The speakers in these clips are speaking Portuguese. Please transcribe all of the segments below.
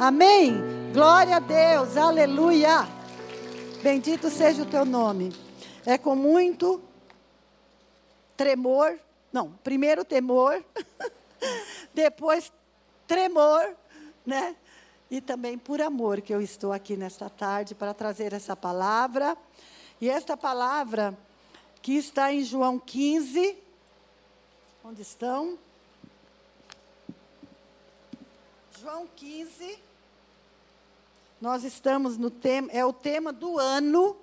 Amém? Glória a Deus, aleluia. Bendito seja o teu nome. É com muito tremor, não, primeiro temor, depois tremor, né? E também por amor que eu estou aqui nesta tarde para trazer essa palavra. E esta palavra que está em João 15, onde estão? João 15. Nós estamos no tema, é o tema do ano.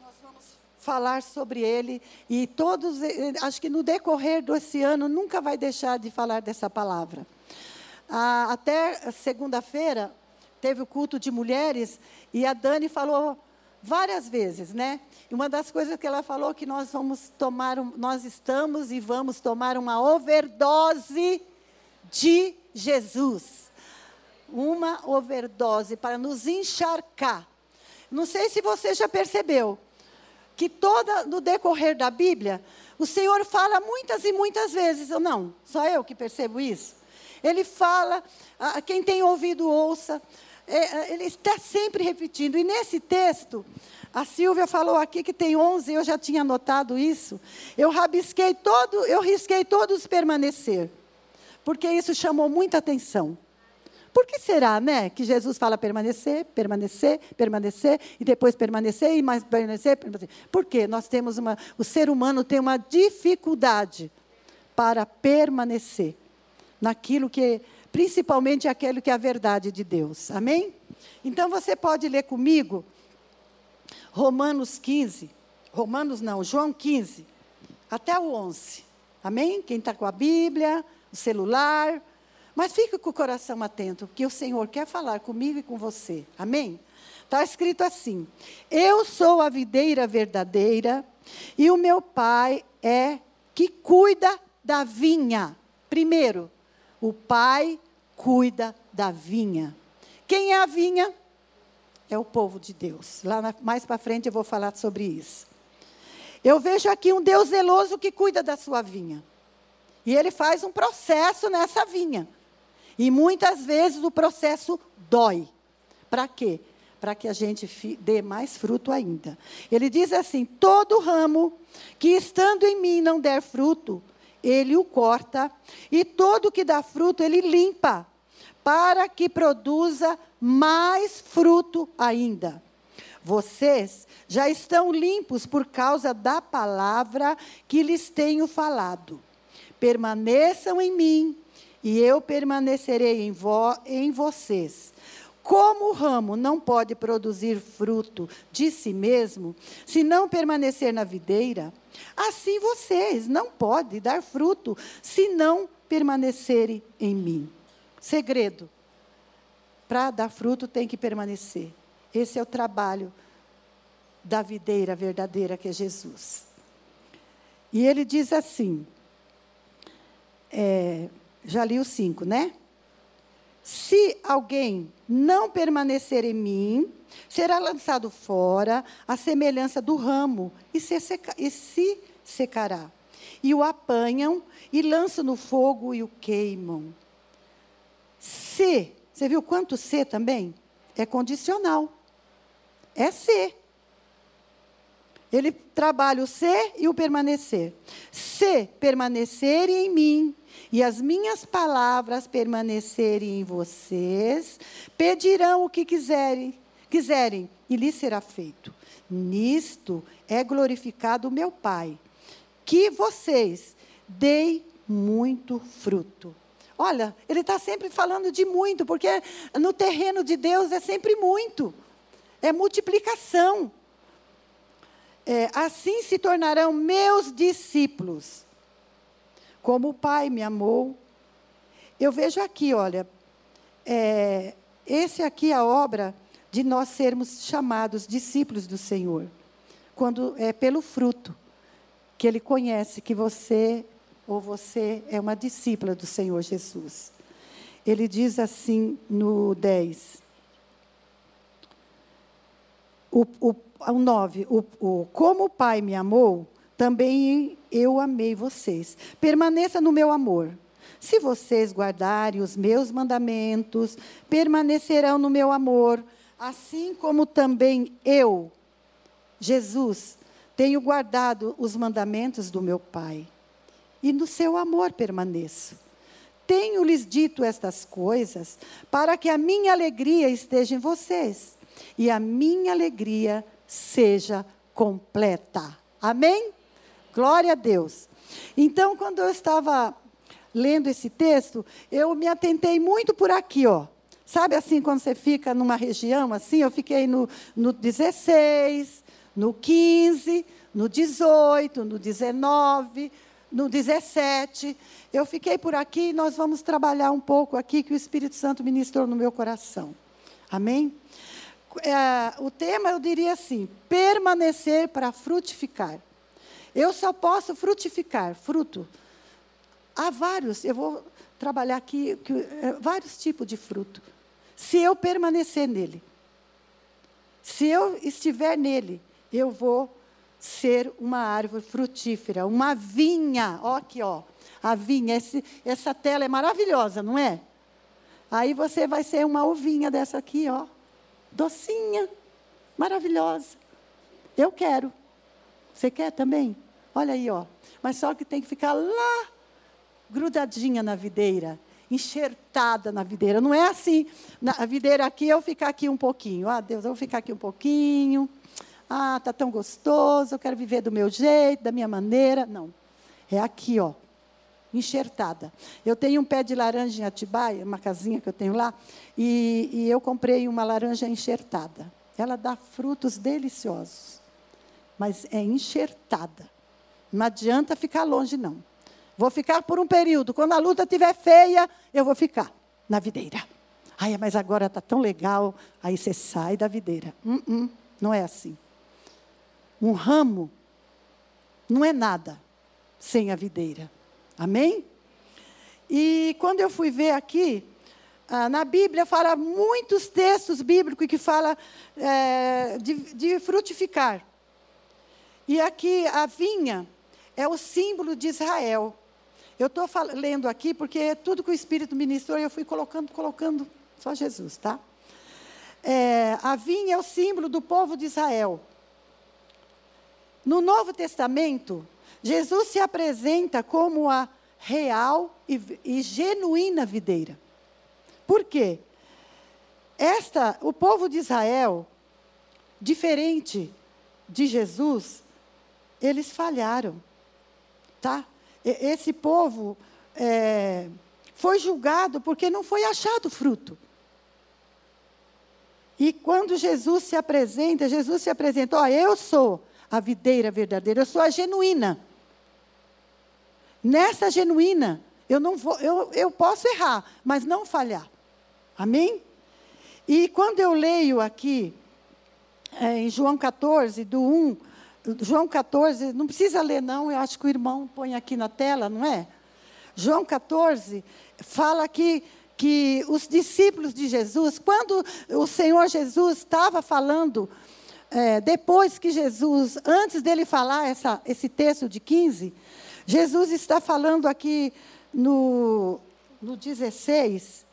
Nós vamos falar sobre ele e todos, eh, acho que no decorrer desse ano nunca vai deixar de falar dessa palavra. Ah, até segunda-feira teve o culto de mulheres e a Dani falou várias vezes, né? E uma das coisas que ela falou que nós vamos tomar, um, nós estamos e vamos tomar uma overdose de Jesus uma overdose para nos encharcar. Não sei se você já percebeu que toda no decorrer da Bíblia, o Senhor fala muitas e muitas vezes, ou não? Só eu que percebo isso. Ele fala, quem tem ouvido ouça. É, é, ele está sempre repetindo. E nesse texto, a Silvia falou aqui que tem 11, eu já tinha notado isso. Eu rabisquei todo, eu risquei todos permanecer. Porque isso chamou muita atenção. Por que será, né, que Jesus fala permanecer, permanecer, permanecer e depois permanecer e mais permanecer, permanecer? Porque nós temos uma, o ser humano tem uma dificuldade para permanecer naquilo que, principalmente aquilo que é a verdade de Deus. Amém? Então você pode ler comigo Romanos 15, Romanos não, João 15, até o 11. Amém? Quem está com a Bíblia, o celular, mas fique com o coração atento, porque o Senhor quer falar comigo e com você. Amém? Está escrito assim: Eu sou a videira verdadeira e o meu pai é que cuida da vinha. Primeiro, o pai cuida da vinha. Quem é a vinha? É o povo de Deus. Lá na, mais para frente eu vou falar sobre isso. Eu vejo aqui um Deus zeloso que cuida da sua vinha. E ele faz um processo nessa vinha. E muitas vezes o processo dói. Para quê? Para que a gente dê mais fruto ainda. Ele diz assim: todo ramo que estando em mim não der fruto, ele o corta, e todo que dá fruto, ele limpa, para que produza mais fruto ainda. Vocês já estão limpos por causa da palavra que lhes tenho falado. Permaneçam em mim e eu permanecerei em, vo, em vocês. Como o ramo não pode produzir fruto de si mesmo, se não permanecer na videira, assim vocês não podem dar fruto se não permanecerem em mim. Segredo: para dar fruto tem que permanecer. Esse é o trabalho da videira verdadeira que é Jesus. E ele diz assim: é, já li o 5, né? Se alguém não permanecer em mim, será lançado fora a semelhança do ramo e se, seca, e se secará. E o apanham e lançam no fogo e o queimam. Se, você viu quanto se também? É condicional. É se. Ele trabalha o ser e o permanecer. Se permanecerem em mim e as minhas palavras permanecerem em vocês, pedirão o que quiserem, quiserem e lhes será feito. Nisto é glorificado o meu Pai, que vocês deem muito fruto. Olha, ele está sempre falando de muito, porque no terreno de Deus é sempre muito, é multiplicação. É, assim se tornarão meus discípulos como o Pai me amou. Eu vejo aqui, olha, é, esse aqui é a obra de nós sermos chamados discípulos do Senhor, quando é pelo fruto que Ele conhece que você ou você é uma discípula do Senhor Jesus. Ele diz assim no 10. O, o, o 9. O, o, como o Pai me amou, também eu amei vocês. Permaneça no meu amor. Se vocês guardarem os meus mandamentos, permanecerão no meu amor, assim como também eu, Jesus, tenho guardado os mandamentos do meu Pai. E no seu amor permaneço. Tenho-lhes dito estas coisas para que a minha alegria esteja em vocês e a minha alegria seja completa. Amém? Glória a Deus. Então, quando eu estava lendo esse texto, eu me atentei muito por aqui, ó. Sabe assim, quando você fica numa região assim, eu fiquei no, no 16, no 15, no 18, no 19, no 17. Eu fiquei por aqui e nós vamos trabalhar um pouco aqui que o Espírito Santo ministrou no meu coração. Amém? É, o tema eu diria assim: permanecer para frutificar. Eu só posso frutificar, fruto. Há vários, eu vou trabalhar aqui que, é, vários tipos de fruto. Se eu permanecer nele, se eu estiver nele, eu vou ser uma árvore frutífera, uma vinha. Ó, aqui, ó, a vinha. Esse, essa tela é maravilhosa, não é? Aí você vai ser uma uvinha dessa aqui, ó, docinha, maravilhosa. Eu quero. Você quer também? Olha aí, ó. Mas só que tem que ficar lá, grudadinha na videira, enxertada na videira. Não é assim, na videira aqui, eu ficar aqui um pouquinho. Ah, Deus, eu vou ficar aqui um pouquinho. Ah, tá tão gostoso, eu quero viver do meu jeito, da minha maneira. Não. É aqui, ó. Enxertada. Eu tenho um pé de laranja em Atibaia, uma casinha que eu tenho lá, e, e eu comprei uma laranja enxertada. Ela dá frutos deliciosos, mas é enxertada. Não adianta ficar longe, não. Vou ficar por um período. Quando a luta estiver feia, eu vou ficar na videira. Ai, mas agora está tão legal. Aí você sai da videira. Uh -uh, não é assim. Um ramo não é nada sem a videira. Amém? E quando eu fui ver aqui, ah, na Bíblia fala muitos textos bíblicos que fala é, de, de frutificar. E aqui a vinha é o símbolo de Israel. Eu estou lendo aqui porque tudo que o Espírito ministrou eu fui colocando, colocando, só Jesus, tá? É, a vinha é o símbolo do povo de Israel. No Novo Testamento, Jesus se apresenta como a real e, e genuína videira. Por quê? Esta, o povo de Israel, diferente de Jesus, eles falharam tá? Esse povo é, foi julgado porque não foi achado fruto. E quando Jesus se apresenta, Jesus se apresenta, ó, eu sou a videira verdadeira, eu sou a genuína. Nessa genuína, eu não vou, eu, eu posso errar, mas não falhar. Amém? E quando eu leio aqui, é, em João 14, do 1 João 14, não precisa ler, não, eu acho que o irmão põe aqui na tela, não é? João 14 fala que, que os discípulos de Jesus, quando o Senhor Jesus estava falando, é, depois que Jesus, antes dele falar essa, esse texto de 15, Jesus está falando aqui no, no 16,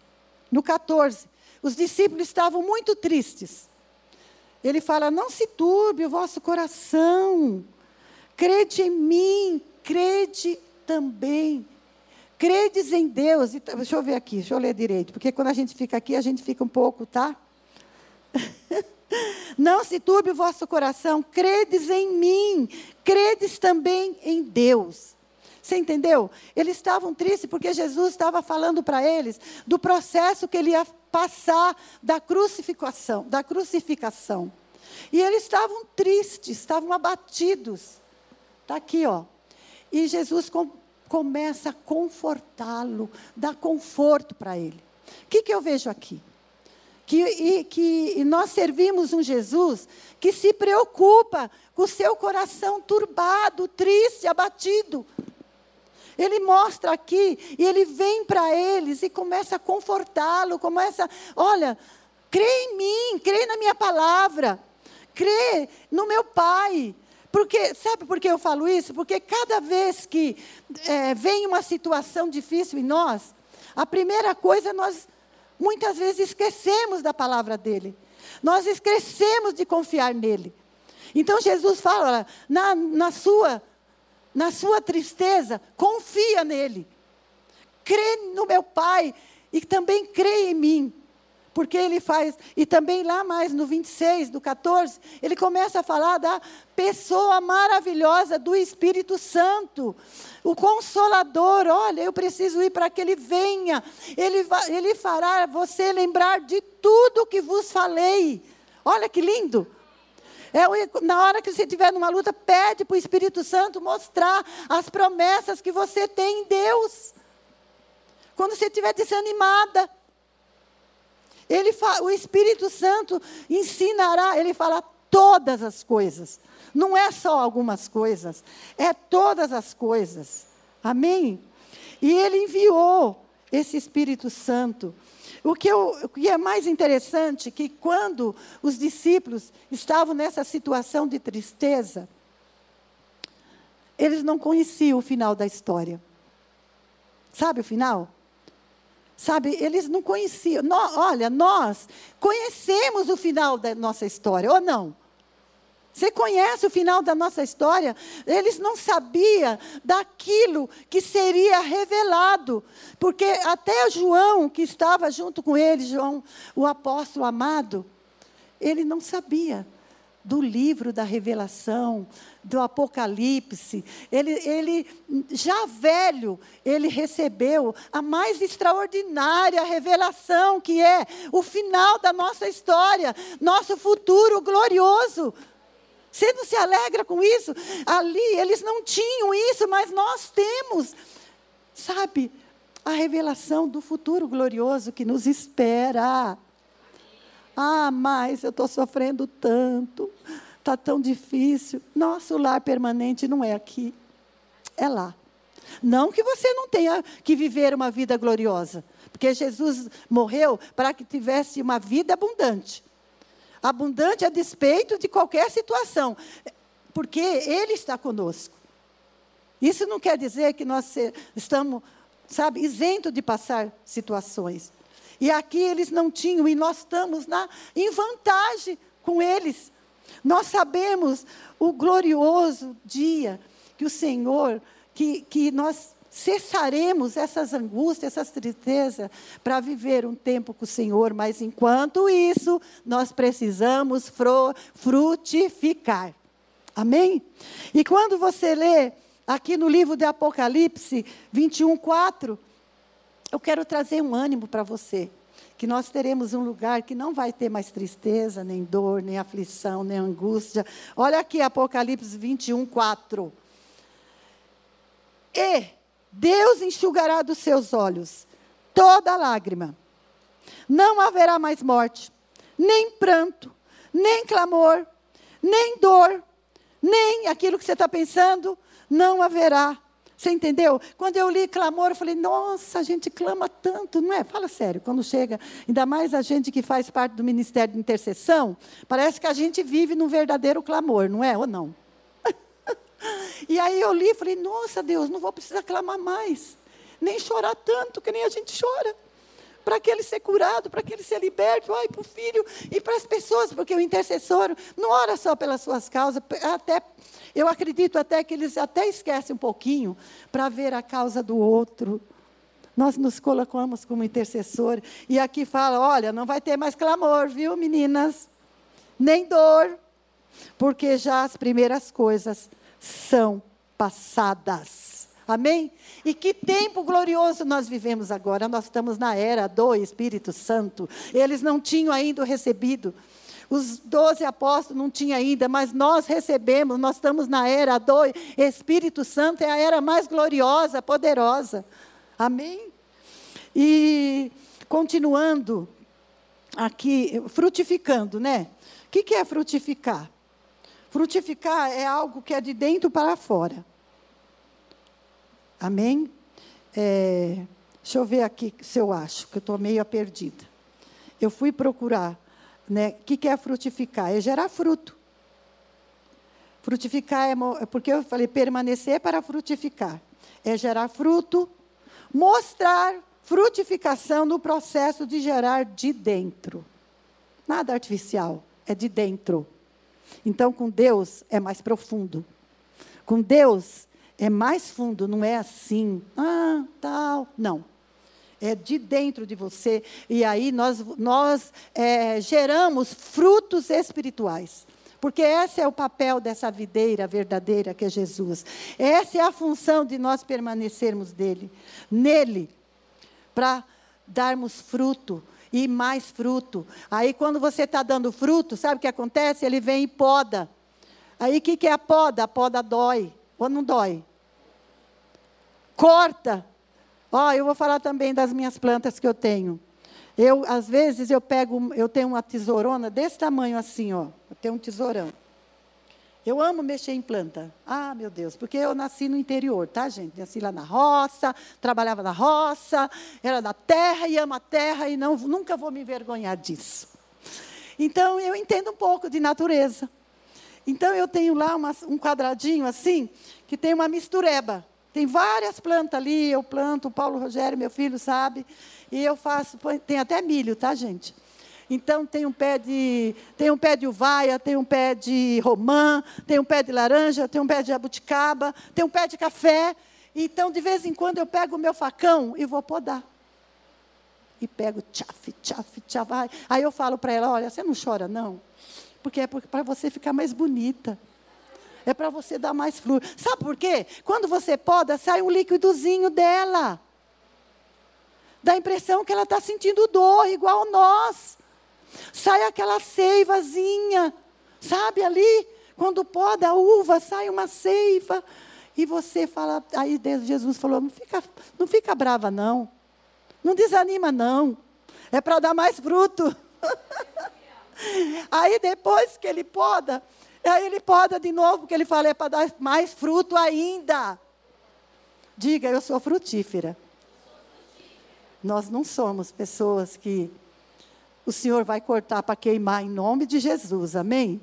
no 14. Os discípulos estavam muito tristes. Ele fala: Não se turbe o vosso coração, crede em mim, crede também. Credes em Deus. Deixa eu ver aqui, deixa eu ler direito, porque quando a gente fica aqui, a gente fica um pouco, tá? Não se turbe o vosso coração, credes em mim, credes também em Deus. Você entendeu? Eles estavam tristes porque Jesus estava falando para eles do processo que ele ia passar da crucificação, da crucificação. E eles estavam tristes, estavam abatidos. Está aqui, ó. E Jesus com, começa a confortá-lo, dá conforto para ele. O que, que eu vejo aqui? Que, e, que nós servimos um Jesus que se preocupa com o seu coração turbado, triste, abatido. Ele mostra aqui e ele vem para eles e começa a confortá-lo, começa, olha, crê em mim, crê na minha palavra, crê no meu Pai, Porque, sabe por que eu falo isso? Porque cada vez que é, vem uma situação difícil em nós, a primeira coisa nós muitas vezes esquecemos da palavra dele. Nós esquecemos de confiar nele. Então Jesus fala, na, na, sua, na sua tristeza, confia nele. Crê no meu Pai e também crê em mim. Porque ele faz, e também lá mais no 26, do 14, ele começa a falar da pessoa maravilhosa do Espírito Santo, o Consolador. Olha, eu preciso ir para que ele venha, ele, ele fará você lembrar de tudo que vos falei. Olha que lindo. É, na hora que você estiver numa luta, pede para o Espírito Santo mostrar as promessas que você tem em Deus. Quando você estiver desanimada, ele o Espírito Santo ensinará, ele fala todas as coisas. Não é só algumas coisas, é todas as coisas. Amém? E ele enviou esse Espírito Santo. O que, eu, o que é mais interessante que quando os discípulos estavam nessa situação de tristeza, eles não conheciam o final da história. Sabe o final? Sabe, eles não conheciam. olha, nós conhecemos o final da nossa história, ou não? Você conhece o final da nossa história? Eles não sabiam daquilo que seria revelado. Porque até João, que estava junto com ele, João, o apóstolo amado, ele não sabia do livro da revelação, do Apocalipse. Ele, ele, já velho, ele recebeu a mais extraordinária revelação, que é o final da nossa história, nosso futuro glorioso. Você não se alegra com isso? Ali eles não tinham isso, mas nós temos. Sabe, a revelação do futuro glorioso que nos espera. Ah, mas eu estou sofrendo tanto, está tão difícil. Nosso lar permanente não é aqui, é lá. Não que você não tenha que viver uma vida gloriosa, porque Jesus morreu para que tivesse uma vida abundante abundante a despeito de qualquer situação, porque Ele está conosco. Isso não quer dizer que nós estamos, sabe, isento de passar situações. E aqui eles não tinham, e nós estamos na, em vantagem com eles. Nós sabemos o glorioso dia que o Senhor, que, que nós cessaremos essas angústias, essas tristezas, para viver um tempo com o Senhor, mas enquanto isso, nós precisamos frutificar. Amém? E quando você lê aqui no livro de Apocalipse 21, 4, eu quero trazer um ânimo para você. Que nós teremos um lugar que não vai ter mais tristeza, nem dor, nem aflição, nem angústia. Olha aqui Apocalipse 21, 4. E Deus enxugará dos seus olhos toda lágrima. Não haverá mais morte, nem pranto, nem clamor, nem dor, nem aquilo que você está pensando, não haverá. Você entendeu? Quando eu li clamor, eu falei, nossa, a gente clama tanto, não é? Fala sério, quando chega, ainda mais a gente que faz parte do ministério de intercessão, parece que a gente vive num verdadeiro clamor, não é? Ou não? E aí eu li e falei, nossa Deus, não vou precisar clamar mais, nem chorar tanto que nem a gente chora. Para que ele ser curado, para que ele ser liberto, ai, para o filho e para as pessoas, porque o intercessor não ora só pelas suas causas, até, eu acredito até que eles até esquecem um pouquinho para ver a causa do outro. Nós nos colocamos como intercessor, e aqui fala: olha, não vai ter mais clamor, viu, meninas? Nem dor, porque já as primeiras coisas são passadas. Amém? E que tempo glorioso nós vivemos agora. Nós estamos na era do Espírito Santo. Eles não tinham ainda recebido. Os doze apóstolos não tinham ainda, mas nós recebemos. Nós estamos na era do Espírito Santo. É a era mais gloriosa, poderosa. Amém? E continuando aqui, frutificando, né? O que, é frutificar? Frutificar é algo que é de dentro para fora. Amém? É, deixa eu ver aqui se eu acho, que eu estou meio perdida. Eu fui procurar, né? O que, que é frutificar? É gerar fruto. Frutificar é, é porque eu falei permanecer para frutificar. É gerar fruto, mostrar frutificação no processo de gerar de dentro. Nada artificial, é de dentro. Então, com Deus é mais profundo. Com Deus é mais fundo, não é assim, ah, tal. Não. É de dentro de você. E aí nós, nós é, geramos frutos espirituais. Porque esse é o papel dessa videira verdadeira que é Jesus. Essa é a função de nós permanecermos dele, nele, para darmos fruto e mais fruto. Aí quando você está dando fruto, sabe o que acontece? Ele vem e poda. Aí o que, que é a poda? A poda dói. Ou não dói? Corta. Ó, eu vou falar também das minhas plantas que eu tenho. Eu, às vezes, eu pego, eu tenho uma tesourona desse tamanho assim, ó. Eu tenho um tesourão. Eu amo mexer em planta. Ah, meu Deus, porque eu nasci no interior, tá, gente? Nasci lá na roça, trabalhava na roça, era da terra e amo a terra e não, nunca vou me envergonhar disso. Então, eu entendo um pouco de natureza. Então, eu tenho lá uma, um quadradinho assim, que tem uma mistureba. Tem várias plantas ali, eu planto, o Paulo Rogério, meu filho, sabe? E eu faço, tem até milho, tá, gente? Então tem um pé de, tem um pé de uvaia, tem um pé de romã, tem um pé de laranja, tem um pé de jabuticaba, tem um pé de café. Então de vez em quando eu pego o meu facão e vou podar. E pego tchaf, tchaf, tchaf. Aí eu falo para ela, olha, você não chora não, porque é para você ficar mais bonita. É para você dar mais flor. Sabe por quê? Quando você poda, sai um líquidozinho dela. Dá a impressão que ela está sentindo dor, igual nós. Sai aquela seivazinha, sabe ali? Quando poda a uva, sai uma seiva. E você fala, aí Jesus falou: não fica, não fica brava, não. Não desanima, não. É para dar mais fruto. aí depois que ele poda, aí ele poda de novo, porque ele fala: é para dar mais fruto ainda. Diga, eu sou frutífera. Nós não somos pessoas que o Senhor vai cortar para queimar em nome de Jesus, amém?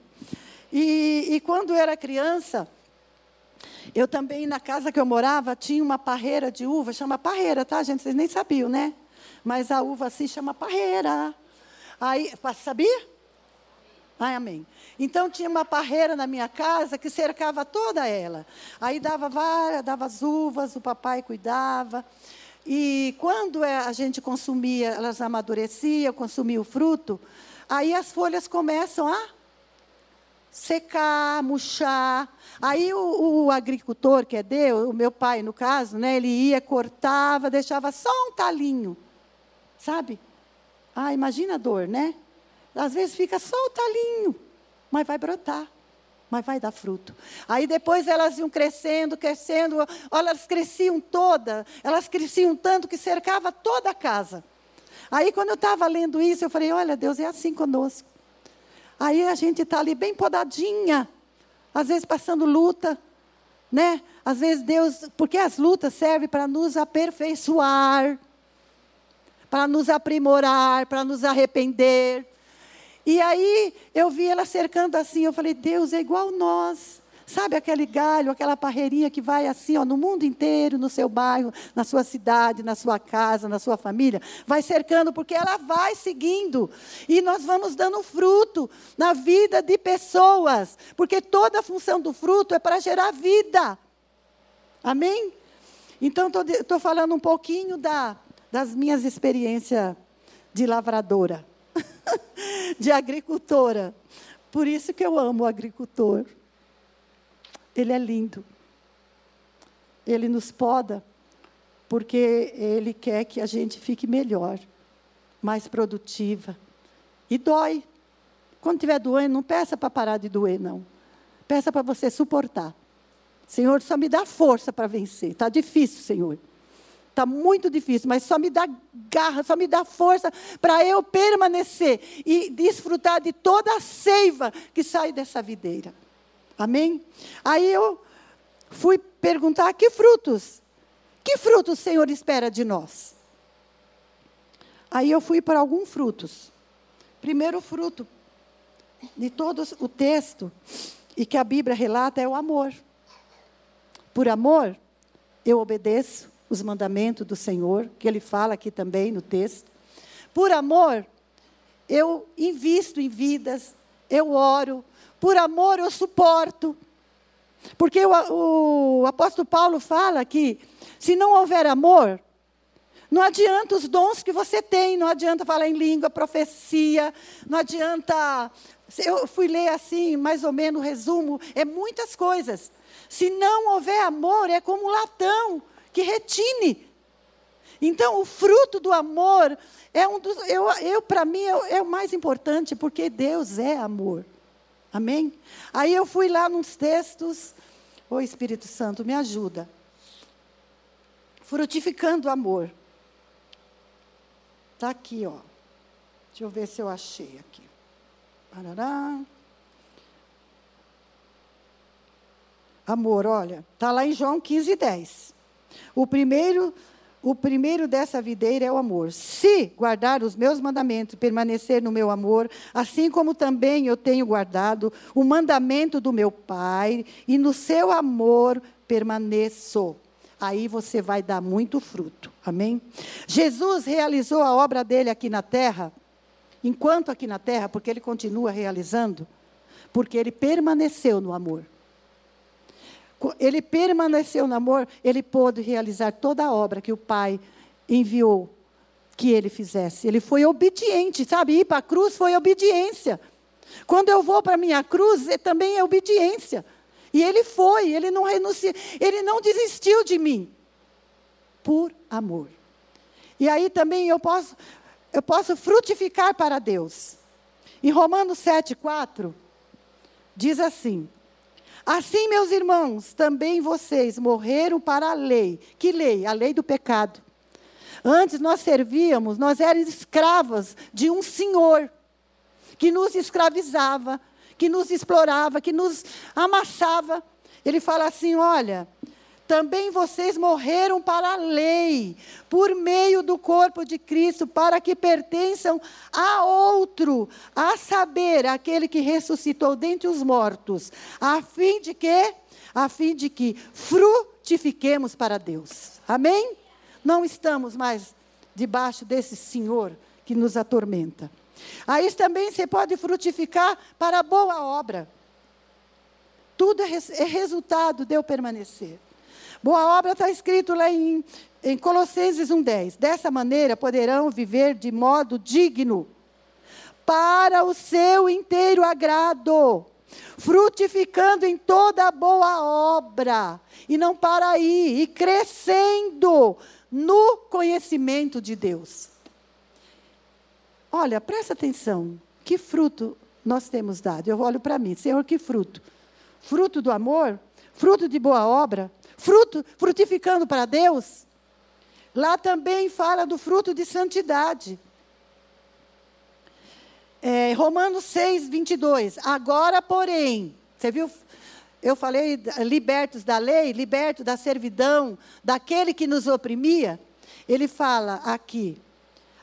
E, e quando eu era criança, eu também, na casa que eu morava, tinha uma parreira de uva, chama parreira, tá, gente? Vocês nem sabiam, né? Mas a uva assim chama parreira. Aí, sabia? Ai, amém. Então tinha uma parreira na minha casa que cercava toda ela. Aí dava várias, dava as uvas, o papai cuidava. E quando é, a gente consumia, elas amadureciam, consumia o fruto, aí as folhas começam a secar, murchar. Aí o, o, agricultor, que é Deus, o meu pai no caso, né, ele ia, cortava, deixava só um talinho, sabe? Ah, imagina a dor, né? Às vezes fica só o talinho, mas vai brotar mas vai dar fruto. Aí depois elas iam crescendo, crescendo, olha, elas cresciam toda, elas cresciam tanto que cercava toda a casa. Aí quando eu estava lendo isso, eu falei, olha, Deus é assim conosco. Aí a gente está ali bem podadinha, às vezes passando luta, né? Às vezes Deus, porque as lutas servem para nos aperfeiçoar, para nos aprimorar, para nos arrepender. E aí eu vi ela cercando assim, eu falei, Deus é igual nós. Sabe aquele galho, aquela parreirinha que vai assim, ó, no mundo inteiro, no seu bairro, na sua cidade, na sua casa, na sua família, vai cercando porque ela vai seguindo. E nós vamos dando fruto na vida de pessoas, porque toda a função do fruto é para gerar vida. Amém? Então estou falando um pouquinho da, das minhas experiências de lavradora. de agricultora. Por isso que eu amo o agricultor. Ele é lindo. Ele nos poda porque ele quer que a gente fique melhor, mais produtiva. E dói. Quando estiver doendo, não peça para parar de doer, não. Peça para você suportar. Senhor, só me dá força para vencer. Está difícil, Senhor. Está muito difícil, mas só me dá garra, só me dá força para eu permanecer e desfrutar de toda a seiva que sai dessa videira. Amém? Aí eu fui perguntar: que frutos? Que frutos o Senhor espera de nós? Aí eu fui para alguns frutos. Primeiro fruto de todo o texto e que a Bíblia relata é o amor. Por amor, eu obedeço os mandamentos do Senhor, que ele fala aqui também no texto. Por amor, eu invisto em vidas, eu oro. Por amor, eu suporto. Porque o, o apóstolo Paulo fala que se não houver amor, não adianta os dons que você tem, não adianta falar em língua, profecia, não adianta. Eu fui ler assim, mais ou menos, resumo, é muitas coisas. Se não houver amor, é como um latão que retine. Então, o fruto do amor é um dos. Eu, eu para mim, é, é o mais importante, porque Deus é amor. Amém? Aí eu fui lá nos textos. Ô Espírito Santo, me ajuda. Frutificando o amor. Está aqui, ó. Deixa eu ver se eu achei aqui. Parará. Amor, olha, está lá em João 15, 10. O primeiro, o primeiro dessa videira é o amor. Se guardar os meus mandamentos, permanecer no meu amor, assim como também eu tenho guardado o mandamento do meu Pai, e no seu amor permaneço aí você vai dar muito fruto. Amém? Jesus realizou a obra dele aqui na terra, enquanto aqui na terra, porque ele continua realizando, porque ele permaneceu no amor. Ele permaneceu no amor, ele pôde realizar toda a obra que o Pai enviou que ele fizesse. Ele foi obediente, sabe? Ir para a cruz foi obediência. Quando eu vou para a minha cruz, é também é obediência. E ele foi, ele não renunciou, ele não desistiu de mim. Por amor. E aí também eu posso, eu posso frutificar para Deus. Em Romanos 7,4, diz assim: Assim, meus irmãos, também vocês morreram para a lei. Que lei? A lei do pecado. Antes nós servíamos, nós éramos escravas de um senhor que nos escravizava, que nos explorava, que nos amassava. Ele fala assim: olha, também vocês morreram para a lei, por meio do corpo de Cristo, para que pertençam a outro, a saber, aquele que ressuscitou dentre os mortos, a fim de que, a fim de que frutifiquemos para Deus. Amém? Não estamos mais debaixo desse Senhor que nos atormenta. Aí também você pode frutificar para boa obra. Tudo é, é resultado de eu permanecer. Boa obra está escrito lá em, em Colossenses 1,10. Dessa maneira poderão viver de modo digno, para o seu inteiro agrado, frutificando em toda boa obra, e não para aí, e crescendo no conhecimento de Deus. Olha, presta atenção. Que fruto nós temos dado? Eu olho para mim, Senhor, que fruto? Fruto do amor? Fruto de boa obra? Fruto, frutificando para Deus? Lá também fala do fruto de santidade. É, Romanos 6, 22. Agora, porém, você viu? Eu falei libertos da lei, libertos da servidão, daquele que nos oprimia. Ele fala aqui,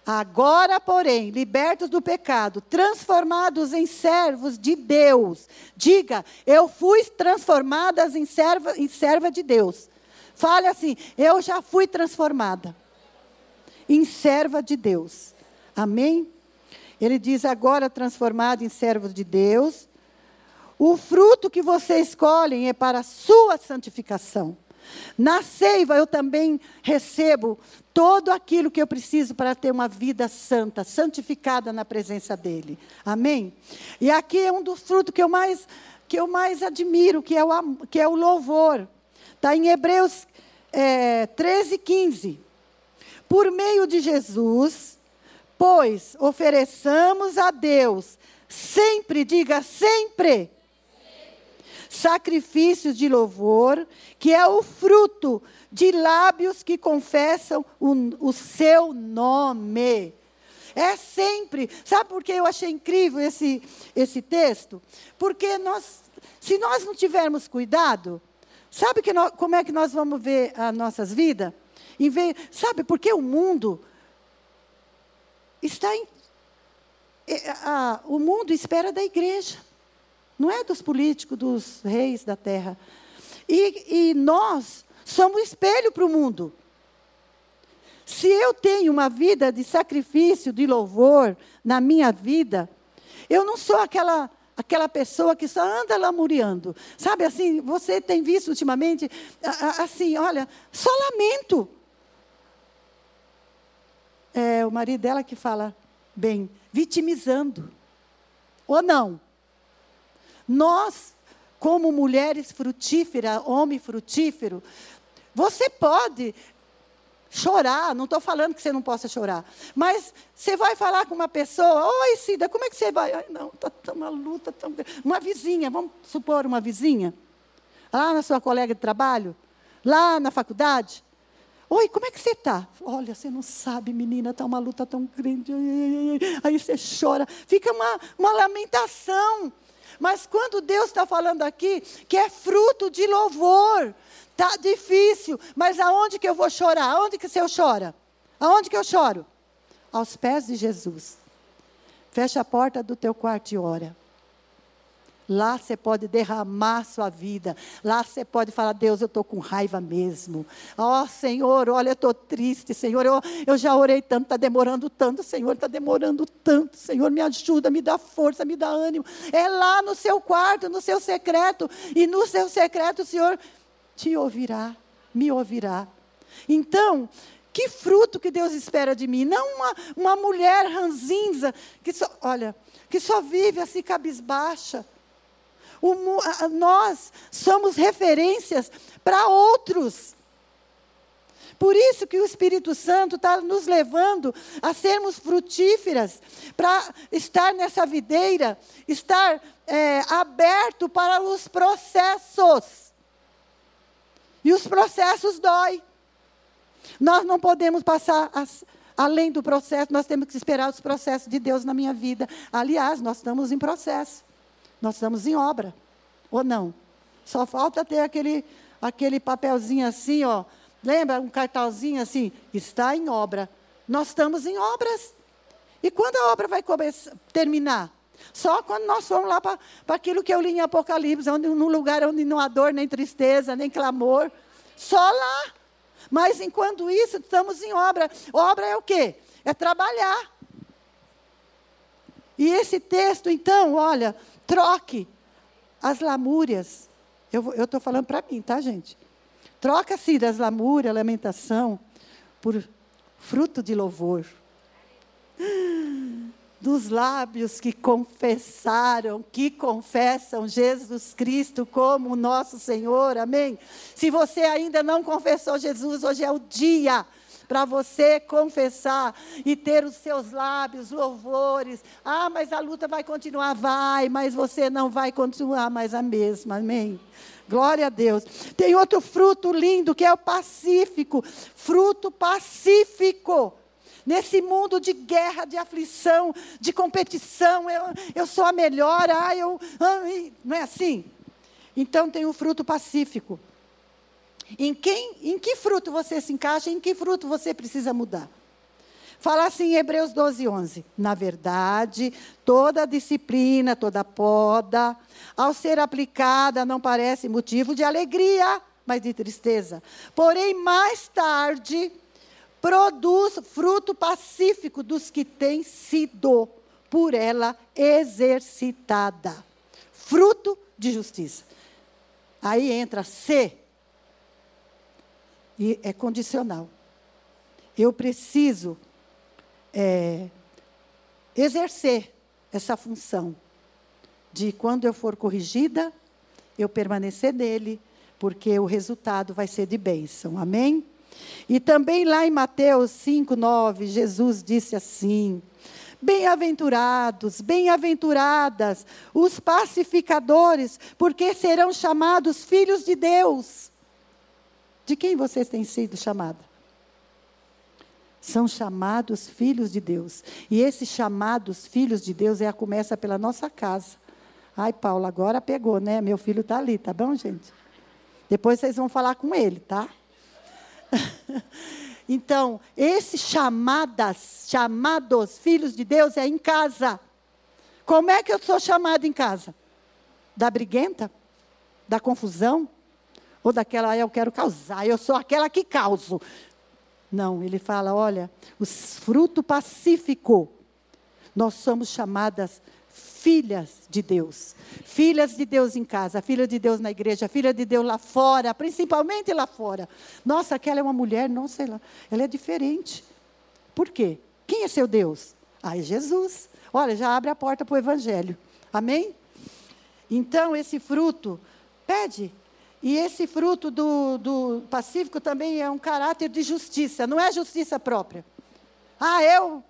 Agora, porém, libertos do pecado, transformados em servos de Deus. Diga, eu fui transformada em serva, em serva de Deus. Fale assim, eu já fui transformada em serva de Deus. Amém? Ele diz agora transformado em servos de Deus. O fruto que vocês escolhem é para a sua santificação. Na seiva eu também recebo todo aquilo que eu preciso para ter uma vida santa, santificada na presença dele. Amém? E aqui é um dos frutos que eu mais, que eu mais admiro, que é o, que é o louvor. Está em Hebreus é, 13, 15. Por meio de Jesus, pois ofereçamos a Deus, sempre, diga sempre, sacrifícios de louvor, que é o fruto de lábios que confessam o, o seu nome. É sempre. Sabe por que eu achei incrível esse, esse texto? Porque nós, se nós não tivermos cuidado, sabe que nós, como é que nós vamos ver as nossas vidas? Em sabe, porque o mundo está em. É, a, o mundo espera da igreja. Não é dos políticos, dos reis da terra. E, e nós somos espelho para o mundo. Se eu tenho uma vida de sacrifício, de louvor na minha vida, eu não sou aquela aquela pessoa que só anda lamuriando. Sabe assim, você tem visto ultimamente, assim, olha, só lamento. É o marido dela que fala bem, vitimizando. Ou não? Nós, como mulheres frutíferas, homem frutífero, você pode chorar, não estou falando que você não possa chorar, mas você vai falar com uma pessoa, oi Cida, como é que você vai? Ai, não, está tão uma luta tão Uma vizinha, vamos supor uma vizinha, lá na sua colega de trabalho, lá na faculdade. Oi, como é que você está? Olha, você não sabe, menina, está uma luta tão grande. Aí você chora, fica uma, uma lamentação. Mas quando Deus está falando aqui, que é fruto de louvor, Tá difícil, mas aonde que eu vou chorar? Aonde que o Senhor chora? Aonde que eu choro? Aos pés de Jesus. Fecha a porta do teu quarto e ora. Lá você pode derramar sua vida. Lá você pode falar: Deus, eu estou com raiva mesmo. Ó oh, Senhor, olha, eu estou triste, Senhor. Eu, eu já orei tanto, está demorando tanto, Senhor, está demorando tanto. Senhor, me ajuda, me dá força, me dá ânimo. É lá no seu quarto, no seu secreto. E no seu secreto, Senhor, te ouvirá, me ouvirá. Então, que fruto que Deus espera de mim? Não uma, uma mulher ranzinza, que só, olha, que só vive assim cabisbaixa. O, nós somos referências para outros. Por isso que o Espírito Santo está nos levando a sermos frutíferas, para estar nessa videira, estar é, aberto para os processos. E os processos dói. Nós não podemos passar as, além do processo, nós temos que esperar os processos de Deus na minha vida. Aliás, nós estamos em processo. Nós estamos em obra. Ou não? Só falta ter aquele, aquele papelzinho assim, ó. Lembra um cartãozinho assim? Está em obra. Nós estamos em obras. E quando a obra vai começar, terminar? Só quando nós formos lá para aquilo que eu li em Apocalipse, onde, num lugar onde não há dor, nem tristeza, nem clamor. Só lá. Mas enquanto isso, estamos em obra. Obra é o quê? É trabalhar. E esse texto, então, olha, troque as lamúrias. Eu estou falando para mim, tá, gente? Troca-se das lamúrias, lamentação, por fruto de louvor dos lábios que confessaram, que confessam Jesus Cristo como nosso Senhor, amém? Se você ainda não confessou Jesus, hoje é o dia para você confessar e ter os seus lábios louvores. Ah, mas a luta vai continuar, vai, mas você não vai continuar mais a mesma, amém? Glória a Deus. Tem outro fruto lindo que é o pacífico, fruto pacífico. Nesse mundo de guerra, de aflição, de competição, eu, eu sou a melhor, ah, eu. Ah, não é assim? Então tem o fruto pacífico. Em, quem, em que fruto você se encaixa, em que fruto você precisa mudar? Fala assim em Hebreus 12, 11. Na verdade, toda disciplina, toda poda, ao ser aplicada, não parece motivo de alegria, mas de tristeza. Porém, mais tarde, produz fruto pacífico dos que têm sido por ela exercitada. Fruto de justiça. Aí entra C. E é condicional. Eu preciso é, exercer essa função de quando eu for corrigida, eu permanecer nele, porque o resultado vai ser de bênção. Amém? E também lá em Mateus 5, 9, Jesus disse assim: Bem-aventurados, bem-aventuradas os pacificadores, porque serão chamados filhos de Deus. De quem vocês têm sido chamados? São chamados filhos de Deus. E esses chamados filhos de Deus é a começa pela nossa casa. Ai, Paulo, agora pegou, né? Meu filho está ali, tá bom, gente? Depois vocês vão falar com ele, tá? então, esses chamadas, chamados filhos de Deus é em casa. Como é que eu sou chamado em casa? Da briguenta? Da confusão? Ou daquela, ah, eu quero causar, eu sou aquela que causo. Não, ele fala: olha, o fruto pacífico, nós somos chamadas filhas de Deus. Filhas de Deus em casa, filha de Deus na igreja, filha de Deus lá fora, principalmente lá fora. Nossa, aquela é uma mulher, não sei lá, ela é diferente. Por quê? Quem é seu Deus? Ah, é Jesus. Olha, já abre a porta para o Evangelho. Amém? Então, esse fruto, pede. E esse fruto do, do pacífico também é um caráter de justiça, não é justiça própria. Ah, eu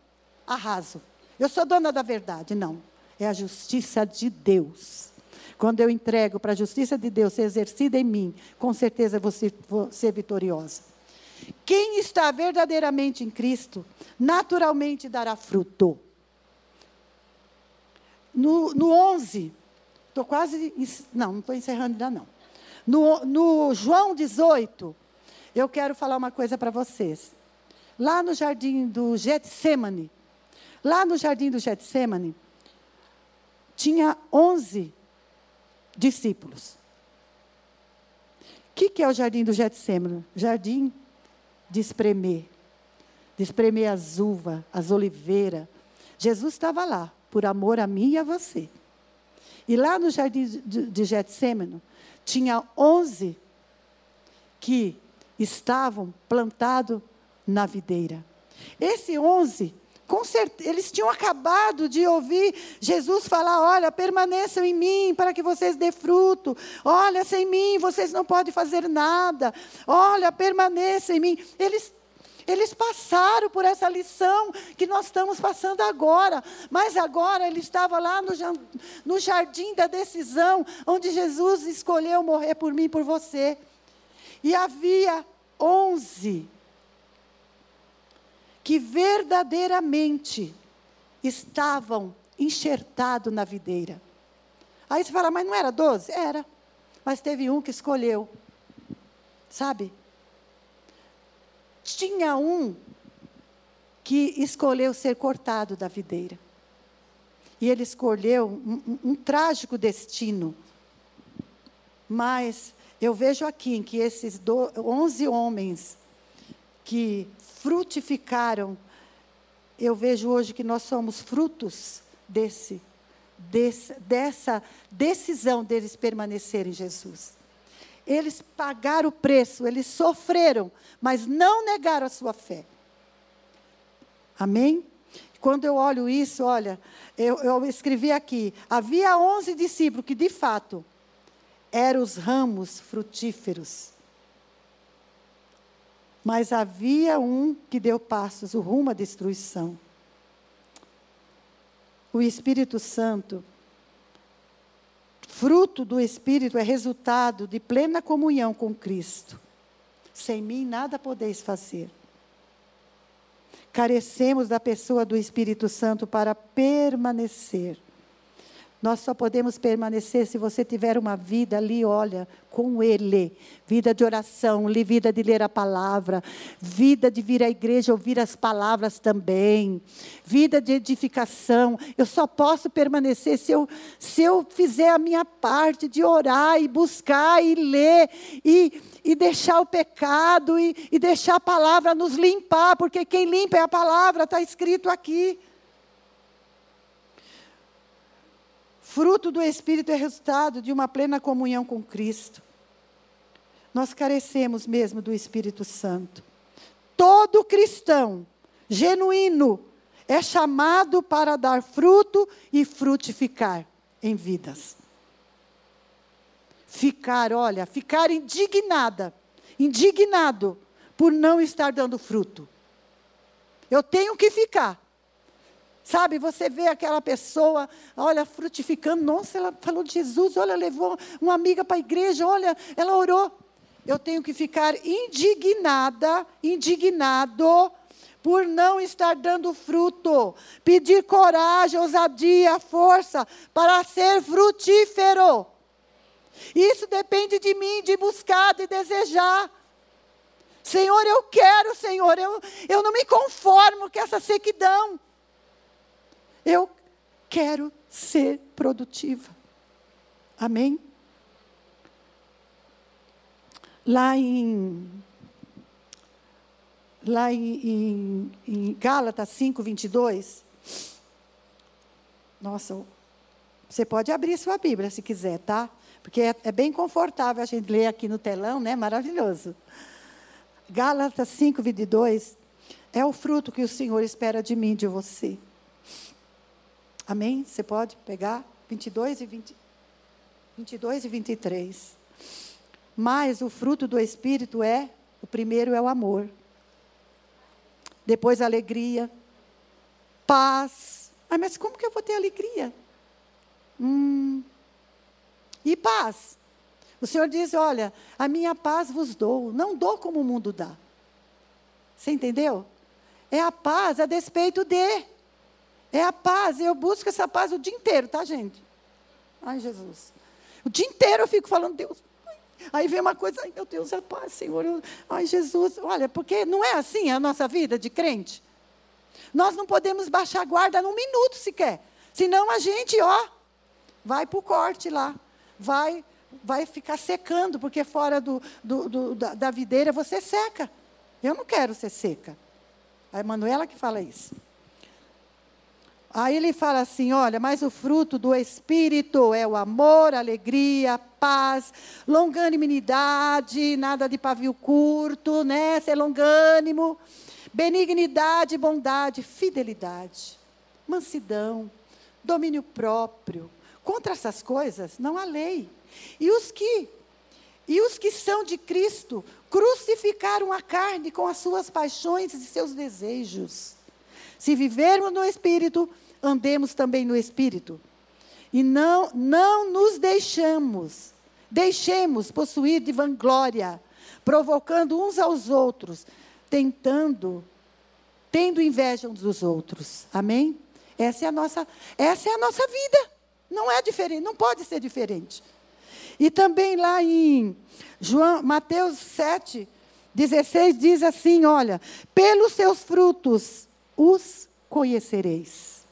arraso. Eu sou dona da verdade. Não. É a justiça de Deus. Quando eu entrego para a justiça de Deus ser exercida em mim, com certeza vou ser, vou ser vitoriosa. Quem está verdadeiramente em Cristo, naturalmente dará fruto. No, no 11, estou quase. Não, não estou encerrando ainda não. No, no João 18, eu quero falar uma coisa para vocês. Lá no jardim do Getsemane, lá no jardim do Getsemane, tinha 11 discípulos. O que, que é o jardim do Getsemane? Jardim de espremer. De espremer as uvas, as oliveiras. Jesus estava lá por amor a mim e a você. E lá no jardim de Getsemane, tinha onze que estavam plantados na videira. Esse onze, com certeza, eles tinham acabado de ouvir Jesus falar: Olha, permaneçam em mim para que vocês dê fruto. Olha, sem mim vocês não podem fazer nada. Olha, permaneçam em mim. Eles eles passaram por essa lição que nós estamos passando agora. Mas agora ele estava lá no, jardim da decisão, onde Jesus escolheu morrer por mim por você. E havia onze que verdadeiramente estavam enxertados na videira. Aí você fala, mas não era doze? Era. Mas teve um que escolheu. Sabe? Tinha um que escolheu ser cortado da videira. E ele escolheu um, um, um trágico destino. Mas eu vejo aqui que esses do, 11 homens que frutificaram, eu vejo hoje que nós somos frutos desse, desse, dessa decisão deles permanecerem em Jesus. Eles pagaram o preço, eles sofreram, mas não negaram a sua fé. Amém? Quando eu olho isso, olha, eu, eu escrevi aqui: havia 11 discípulos que, de fato, eram os ramos frutíferos. Mas havia um que deu passos, o rumo à destruição. O Espírito Santo Fruto do Espírito é resultado de plena comunhão com Cristo. Sem mim nada podeis fazer. Carecemos da pessoa do Espírito Santo para permanecer. Nós só podemos permanecer se você tiver uma vida ali, olha, com Ele. Vida de oração, vida de ler a palavra, vida de vir à igreja ouvir as palavras também, vida de edificação. Eu só posso permanecer se eu, se eu fizer a minha parte de orar e buscar e ler e, e deixar o pecado e, e deixar a palavra nos limpar, porque quem limpa é a palavra, está escrito aqui. Fruto do Espírito é resultado de uma plena comunhão com Cristo. Nós carecemos mesmo do Espírito Santo. Todo cristão genuíno é chamado para dar fruto e frutificar em vidas. Ficar, olha, ficar indignada, indignado por não estar dando fruto. Eu tenho que ficar. Sabe, você vê aquela pessoa, olha, frutificando, nossa, ela falou de Jesus, olha, levou uma amiga para a igreja, olha, ela orou. Eu tenho que ficar indignada, indignado, por não estar dando fruto. Pedir coragem, ousadia, força para ser frutífero. Isso depende de mim, de buscar, de desejar. Senhor, eu quero, Senhor, eu, eu não me conformo com essa sequidão. Eu quero ser produtiva. Amém? Lá em lá em, em, em Gálatas 5, 22. Nossa, você pode abrir sua Bíblia se quiser, tá? Porque é, é bem confortável a gente ler aqui no telão, né? Maravilhoso. Gálatas 5, 22. É o fruto que o Senhor espera de mim, de você. Amém? Você pode pegar 22 e 20, 22 e 23. Mas o fruto do Espírito é, o primeiro é o amor depois alegria, paz. Ah, mas como que eu vou ter alegria? Hum. E paz. O Senhor diz: Olha, a minha paz vos dou, não dou como o mundo dá. Você entendeu? É a paz a despeito de. É a paz, eu busco essa paz o dia inteiro, tá, gente? Ai, Jesus. O dia inteiro eu fico falando, Deus, Aí vem uma coisa, ai meu Deus, é paz, Senhor, eu, ai Jesus. Olha, porque não é assim a nossa vida de crente. Nós não podemos baixar a guarda num minuto sequer. Senão a gente, ó, vai para o corte lá. Vai, vai ficar secando, porque fora do, do, do da, da videira você seca. Eu não quero ser seca. A Emanuela que fala isso. Aí ele fala assim: olha, mas o fruto do Espírito é o amor, alegria, paz, longanimidade, nada de pavio curto, né? Ser longânimo, benignidade, bondade, fidelidade, mansidão, domínio próprio. Contra essas coisas não há lei. E os que e os que são de Cristo crucificaram a carne com as suas paixões e seus desejos. Se vivermos no Espírito, andemos também no Espírito. E não, não nos deixamos, deixemos possuir de vanglória, provocando uns aos outros, tentando, tendo inveja uns dos outros. Amém? Essa é a nossa, essa é a nossa vida. Não é diferente, não pode ser diferente. E também lá em João, Mateus 7, 16 diz assim: olha, pelos seus frutos os conhecereis.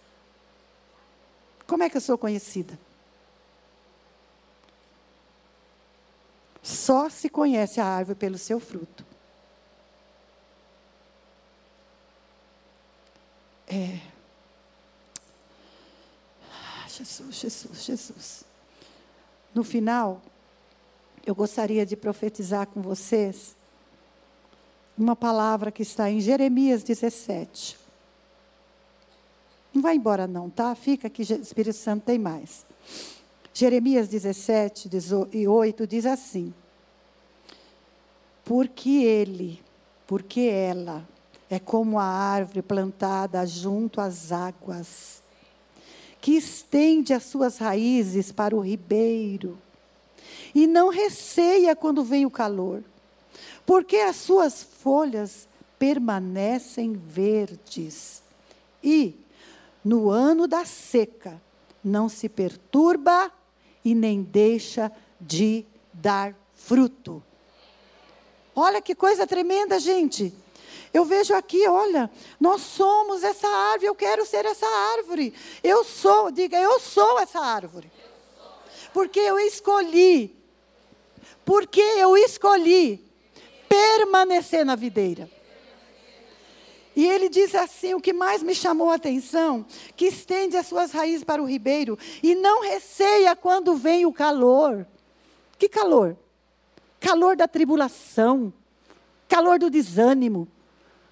Como é que eu sou conhecida? Só se conhece a árvore pelo seu fruto. É. Jesus, Jesus, Jesus. No final, eu gostaria de profetizar com vocês uma palavra que está em Jeremias 17. Não vai embora não, tá? Fica que o Espírito Santo tem mais. Jeremias 17, 18 diz assim: Porque ele, porque ela é como a árvore plantada junto às águas, que estende as suas raízes para o ribeiro, e não receia quando vem o calor, porque as suas folhas permanecem verdes, e no ano da seca, não se perturba e nem deixa de dar fruto. Olha que coisa tremenda, gente. Eu vejo aqui, olha, nós somos essa árvore, eu quero ser essa árvore. Eu sou, diga, eu sou essa árvore. Porque eu escolhi, porque eu escolhi permanecer na videira. E ele diz assim: o que mais me chamou a atenção, que estende as suas raízes para o ribeiro e não receia quando vem o calor. Que calor? Calor da tribulação, calor do desânimo,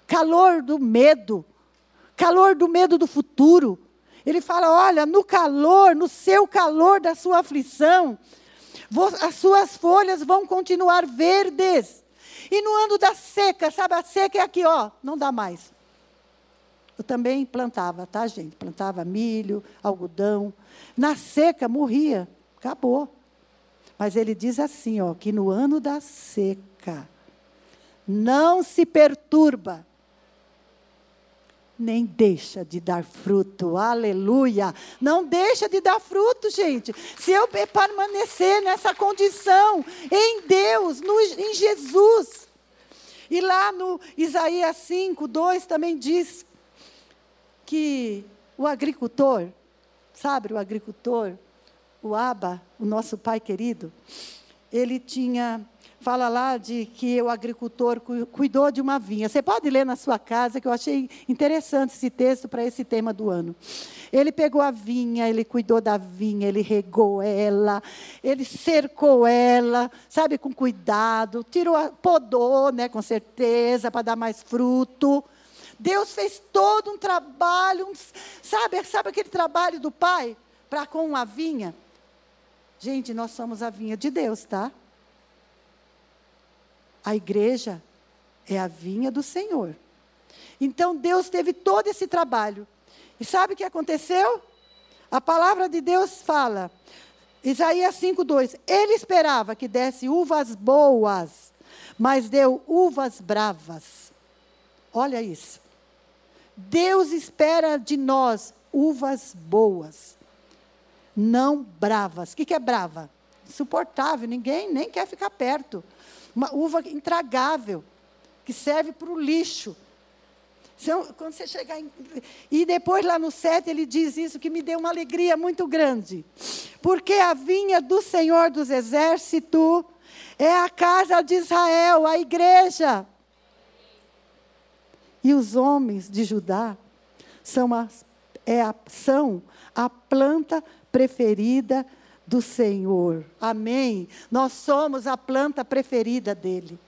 calor do medo, calor do medo do futuro. Ele fala: olha, no calor, no seu calor da sua aflição, as suas folhas vão continuar verdes. E no ano da seca, sabe, a seca é aqui, ó, não dá mais. Eu também plantava, tá, gente? Plantava milho, algodão. Na seca morria, acabou. Mas ele diz assim, ó, que no ano da seca não se perturba, nem deixa de dar fruto. Aleluia! Não deixa de dar fruto, gente. Se eu permanecer nessa condição em Deus, no, em Jesus. E lá no Isaías 5, 2 também diz que o agricultor, sabe, o agricultor, o Abba, o nosso pai querido, ele tinha fala lá de que o agricultor cuidou de uma vinha. Você pode ler na sua casa, que eu achei interessante esse texto para esse tema do ano. Ele pegou a vinha, ele cuidou da vinha, ele regou ela, ele cercou ela, sabe, com cuidado, tirou, podou, né, com certeza, para dar mais fruto. Deus fez todo um trabalho, um, sabe, sabe aquele trabalho do pai para com a vinha? Gente, nós somos a vinha de Deus, tá? A igreja é a vinha do Senhor. Então Deus teve todo esse trabalho. E sabe o que aconteceu? A palavra de Deus fala, Isaías 5:2, ele esperava que desse uvas boas, mas deu uvas bravas. Olha isso. Deus espera de nós uvas boas, não bravas. O que, é brava? Insuportável, ninguém nem quer ficar perto. Uma uva intragável, que serve para o lixo. Quando você chegar em... E depois lá no 7 ele diz isso que me deu uma alegria muito grande. Porque a vinha do Senhor dos Exércitos é a casa de Israel, a igreja. E os homens de Judá são a, é a, são a planta preferida do Senhor. Amém. Nós somos a planta preferida dele.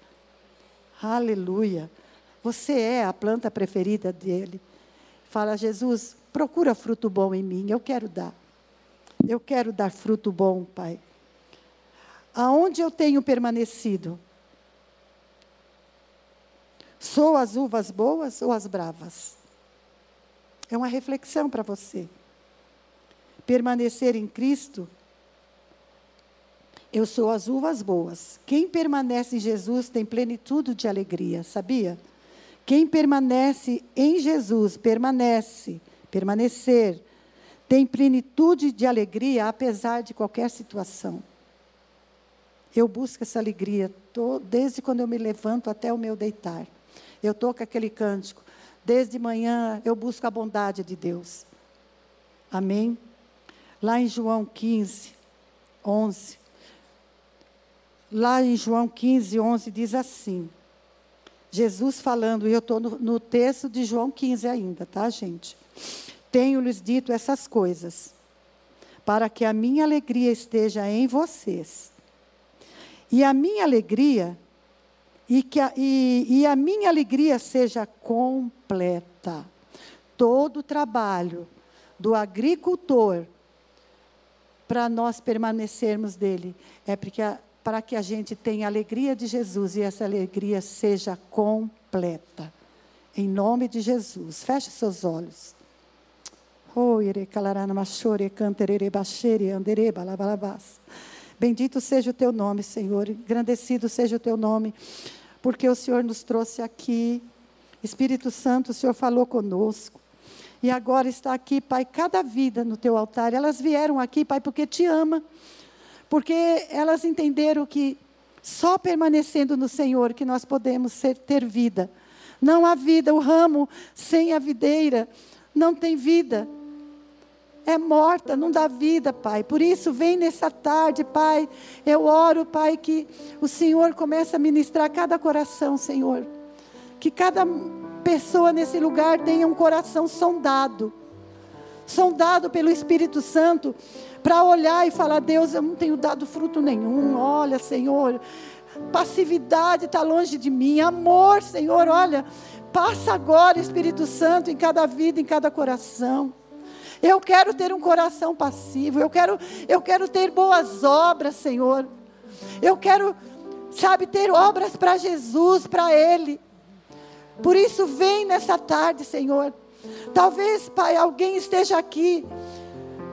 Aleluia. Você é a planta preferida dele. Fala, Jesus, procura fruto bom em mim, eu quero dar. Eu quero dar fruto bom, Pai. Aonde eu tenho permanecido? Sou as uvas boas ou as bravas? É uma reflexão para você. Permanecer em Cristo eu sou as uvas boas. Quem permanece em Jesus tem plenitude de alegria, sabia? Quem permanece em Jesus, permanece, permanecer, tem plenitude de alegria apesar de qualquer situação. Eu busco essa alegria tô, desde quando eu me levanto até o meu deitar. Eu estou com aquele cântico. Desde manhã eu busco a bondade de Deus. Amém? Lá em João 15, 11 lá em João 15, 11, diz assim. Jesus falando, e eu estou no, no, texto de João 15 ainda, tá, gente? Tenho-lhes dito essas coisas, para que a minha alegria esteja em vocês. E a minha alegria, e, que a, e, e a minha alegria seja completa. Todo o trabalho do agricultor para nós permanecermos dele é porque a, para que a gente tenha a alegria de Jesus e essa alegria seja completa. Em nome de Jesus. Feche seus olhos. Bendito seja o teu nome, Senhor. Engrandecido seja o teu nome, porque o Senhor nos trouxe aqui. Espírito Santo, o Senhor falou conosco. E agora está aqui, Pai, cada vida no teu altar. Elas vieram aqui, Pai, porque te ama porque elas entenderam que só permanecendo no Senhor que nós podemos ser, ter vida. Não há vida, o ramo sem a videira não tem vida. É morta, não dá vida, Pai. Por isso, vem nessa tarde, Pai. Eu oro, Pai, que o Senhor comece a ministrar cada coração, Senhor. Que cada pessoa nesse lugar tenha um coração sondado sondado pelo Espírito Santo, para olhar e falar: Deus, eu não tenho dado fruto nenhum. Olha, Senhor, passividade está longe de mim. Amor, Senhor, olha, passa agora, Espírito Santo, em cada vida, em cada coração. Eu quero ter um coração passivo. Eu quero, eu quero ter boas obras, Senhor. Eu quero, sabe, ter obras para Jesus, para Ele. Por isso, vem nessa tarde, Senhor. Talvez, Pai, alguém esteja aqui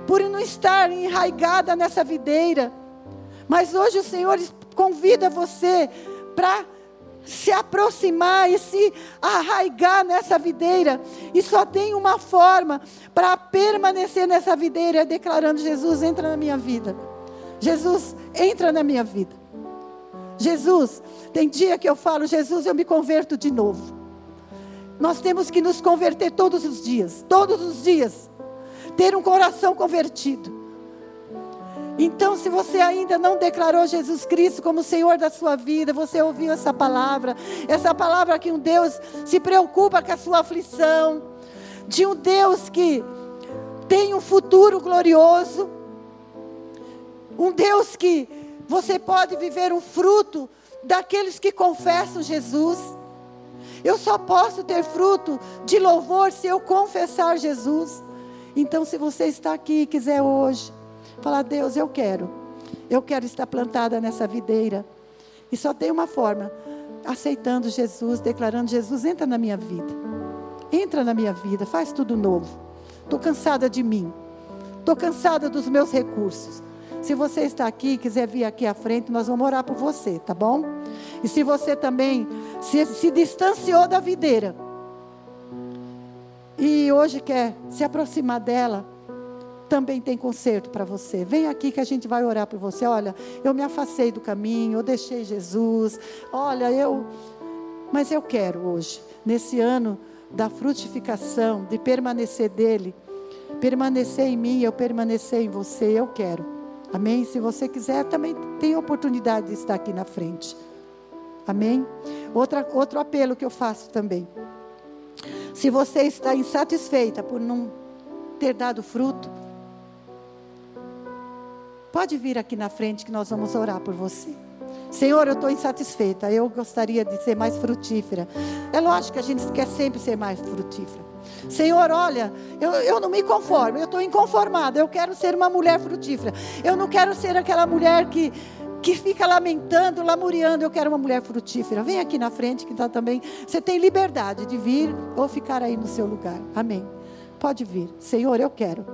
por não estar enraigada nessa videira. Mas hoje o Senhor convida você para se aproximar e se arraigar nessa videira. E só tem uma forma para permanecer nessa videira, declarando: Jesus, entra na minha vida. Jesus, entra na minha vida. Jesus, tem dia que eu falo: Jesus, eu me converto de novo. Nós temos que nos converter todos os dias, todos os dias. Ter um coração convertido. Então, se você ainda não declarou Jesus Cristo como Senhor da sua vida, você ouviu essa palavra, essa palavra que um Deus se preocupa com a sua aflição, de um Deus que tem um futuro glorioso, um Deus que você pode viver um fruto daqueles que confessam Jesus. Eu só posso ter fruto de louvor se eu confessar Jesus. Então, se você está aqui e quiser hoje Falar, Deus, eu quero. Eu quero estar plantada nessa videira. E só tem uma forma: aceitando Jesus, declarando: Jesus, entra na minha vida. Entra na minha vida, faz tudo novo. Estou cansada de mim. Estou cansada dos meus recursos. Se você está aqui, quiser vir aqui à frente, nós vamos orar por você, tá bom? E se você também se, se distanciou da videira e hoje quer se aproximar dela, também tem conserto para você. Vem aqui que a gente vai orar por você. Olha, eu me afastei do caminho, eu deixei Jesus. Olha, eu. Mas eu quero hoje, nesse ano da frutificação, de permanecer dele, permanecer em mim, eu permanecer em você, eu quero. Amém? Se você quiser, também tem oportunidade de estar aqui na frente. Amém? Outra, outro apelo que eu faço também. Se você está insatisfeita por não ter dado fruto, Pode vir aqui na frente que nós vamos orar por você. Senhor, eu estou insatisfeita. Eu gostaria de ser mais frutífera. É lógico que a gente quer sempre ser mais frutífera. Senhor, olha, eu, eu não me conformo, eu estou inconformada. Eu quero ser uma mulher frutífera. Eu não quero ser aquela mulher que, que fica lamentando, lamuriando. Eu quero uma mulher frutífera. Vem aqui na frente que está também. Você tem liberdade de vir ou ficar aí no seu lugar. Amém. Pode vir. Senhor, eu quero.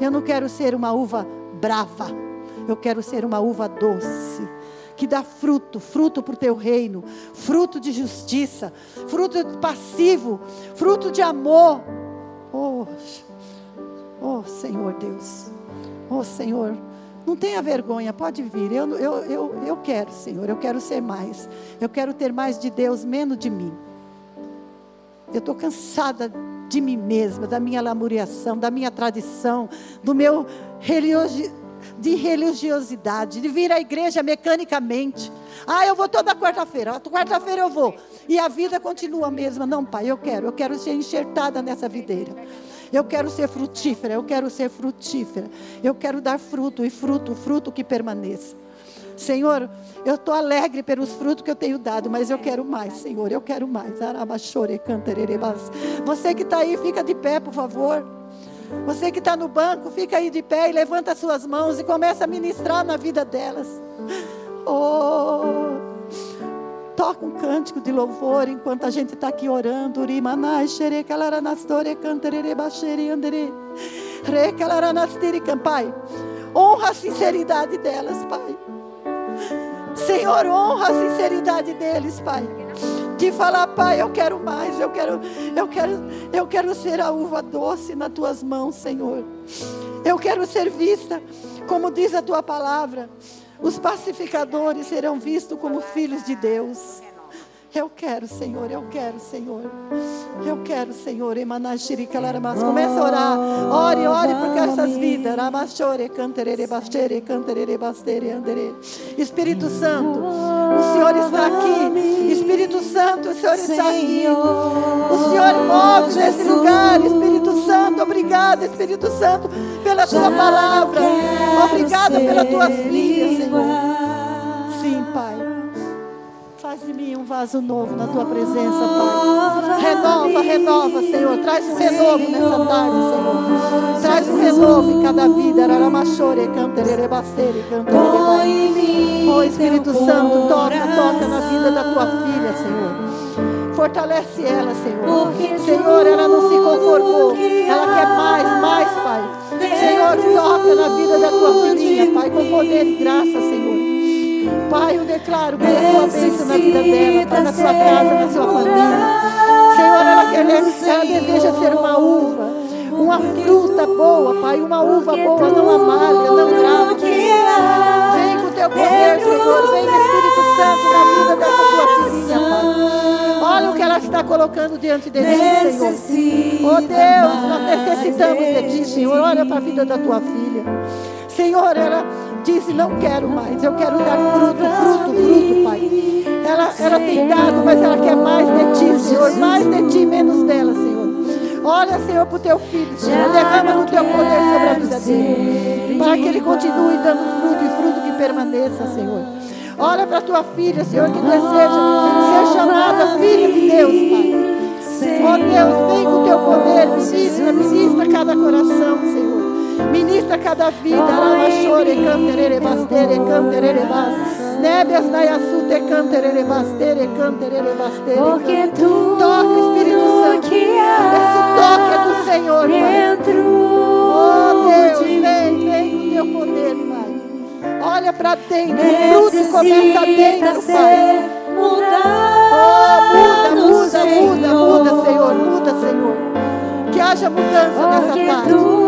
Eu não quero ser uma uva brava. Eu quero ser uma uva doce, que dá fruto, fruto para o teu reino, fruto de justiça, fruto passivo, fruto de amor. Oh, oh Senhor Deus, oh Senhor, não tenha vergonha, pode vir. Eu, eu, eu, eu quero, Senhor, eu quero ser mais. Eu quero ter mais de Deus, menos de mim. Eu estou cansada de mim mesma, da minha lamuriação, da minha tradição, do meu religiosidade de religiosidade, de vir à igreja mecanicamente. Ah, eu vou toda quarta-feira. Quarta-feira eu vou. E a vida continua a mesma. Não, pai, eu quero. Eu quero ser enxertada nessa videira. Eu quero ser frutífera. Eu quero ser frutífera. Eu quero dar fruto e fruto, fruto que permaneça. Senhor, eu estou alegre pelos frutos que eu tenho dado, mas eu quero mais, Senhor, eu quero mais. Você que está aí, fica de pé, por favor. Você que está no banco, fica aí de pé e levanta suas mãos e começa a ministrar na vida delas. Oh, toca um cântico de louvor enquanto a gente está aqui orando. Pai, honra a sinceridade delas, Pai. Senhor, honra a sinceridade deles, Pai de falar, Pai, eu quero mais, eu quero, eu quero, eu quero ser a uva doce nas tuas mãos, Senhor. Eu quero ser vista, como diz a tua palavra, os pacificadores serão vistos como filhos de Deus. Eu quero, Senhor, eu quero, Senhor. Eu quero, Senhor. Começa a orar. Ore, ore por essas vidas. Espírito Santo, o Senhor está aqui. Espírito Santo, o Senhor está aqui. O Senhor move nesse lugar. Espírito Santo, obrigada, Espírito Santo, pela tua palavra. Obrigada pelas tuas filhas, Senhor. Faz de mim um vaso novo na tua presença, Pai. Renova, renova, Senhor. Traz um renovo nessa tarde, Senhor. Traz um renovo em cada vida. Aramachore, canterere, bastere, canterere, Oh, Espírito Santo, toca, toca na vida da tua filha, Senhor. Fortalece ela, Senhor. Senhor, ela não se conformou. Ela quer mais, mais, Pai. Senhor, toca na vida da tua filhinha, Pai, com poder e graça, Senhor. Pai, eu declaro pela tua bênção na vida dela, Pai, na sua casa, na sua família. Senhor, ela, quer, ela deseja ser uma uva, uma fruta boa, Pai, uma uva boa, não amarga, não grave. Vem com o teu poder, Senhor, vem Espírito Santo na vida dessa tua filhinha, Pai. Olha o que ela está colocando diante de ti, Senhor. Oh Deus, nós necessitamos de ti, Senhor. Olha para a vida da tua filha. Senhor, ela disse: Não quero mais, eu quero dar fruto, fruto, fruto, Pai. Ela, ela tem dado, mas ela quer mais de Ti, Senhor. Mais de Ti, menos dela, Senhor. Olha, Senhor, para o teu filho, Senhor. Derrama o teu poder sobre a vida dele. Para que ele continue dando fruto e fruto que permaneça, Senhor. Olha para a tua filha, Senhor, que deseja ser chamada filha de Deus, Pai. Ó oh, Deus, vem com o teu poder, ministra, ministra cada coração, Senhor. Ministra cada vida. Arabachore, canterere, bastere, canterere, bastere. Nébias naiaçute canterere bastere, canterere bastere. Porque tu toca Espírito Santo. Esse toque é do Senhor, Pai. Oh Deus, vem, vem com o teu poder, Pai. Olha para dentro, o fruto começa dentro, Pai. Oh, muda, muda, muda, muda, Senhor, muda, Senhor. Que haja mudança nessa tarde.